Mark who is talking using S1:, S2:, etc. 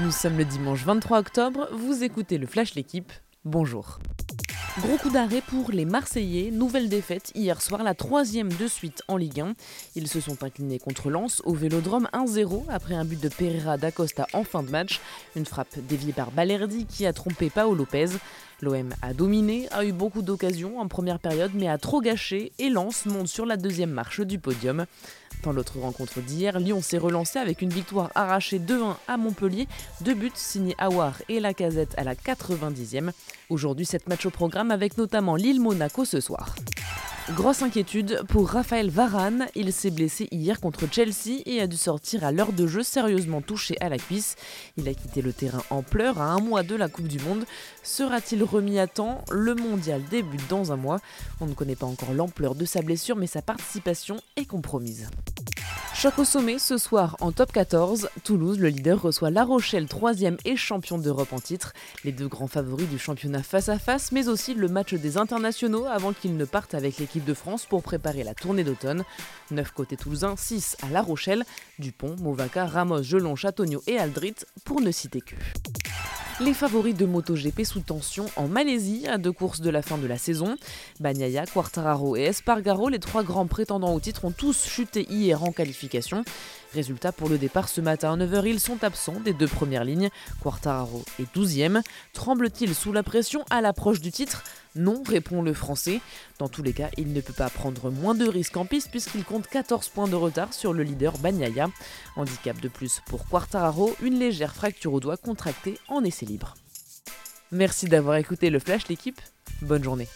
S1: Nous sommes le dimanche 23 octobre, vous écoutez le Flash L'équipe, bonjour. Gros coup d'arrêt pour les Marseillais, nouvelle défaite hier soir, la troisième de suite en Ligue 1. Ils se sont inclinés contre Lens au Vélodrome 1-0 après un but de Pereira d'Acosta en fin de match. Une frappe déviée par Balerdi qui a trompé Paolo Lopez. L'OM a dominé, a eu beaucoup d'occasions en première période, mais a trop gâché et Lens monte sur la deuxième marche du podium. Dans l'autre rencontre d'hier, Lyon s'est relancé avec une victoire arrachée 2-1 à Montpellier, deux buts signés Awar et Lacazette à la 90e. Aujourd'hui, cette match au programme avec notamment Lille-Monaco ce soir. Grosse inquiétude pour Raphaël Varane. Il s'est blessé hier contre Chelsea et a dû sortir à l'heure de jeu sérieusement touché à la cuisse. Il a quitté le terrain en pleurs à un mois de la Coupe du Monde. Sera-t-il remis à temps? Le mondial débute dans un mois. On ne connaît pas encore l'ampleur de sa blessure, mais sa participation est compromise. Choc au sommet ce soir en top 14. Toulouse, le leader, reçoit La Rochelle, 3 et champion d'Europe en titre. Les deux grands favoris du championnat face à face, mais aussi le match des internationaux avant qu'ils ne partent avec l'équipe de France pour préparer la tournée d'automne. 9 côté toulousain, 6 à La Rochelle. Dupont, Movaca, Ramos, Gelon, Châteauneau et Aldrit, pour ne citer que. Les favoris de MotoGP sous tension en Malaisie à deux courses de la fin de la saison. Bagnaia, Quartararo et Espargaro, les trois grands prétendants au titre, ont tous chuté hier en qualification. Résultat pour le départ ce matin à 9h, ils sont absents des deux premières lignes. Quartararo est 12e. Tremble-t-il sous la pression à l'approche du titre? Non, répond le français. Dans tous les cas, il ne peut pas prendre moins de risques en piste puisqu'il compte 14 points de retard sur le leader Bagnaia. Handicap de plus pour Quartararo, une légère fracture au doigt contractée en essai libre. Merci d'avoir écouté le Flash l'équipe. Bonne journée.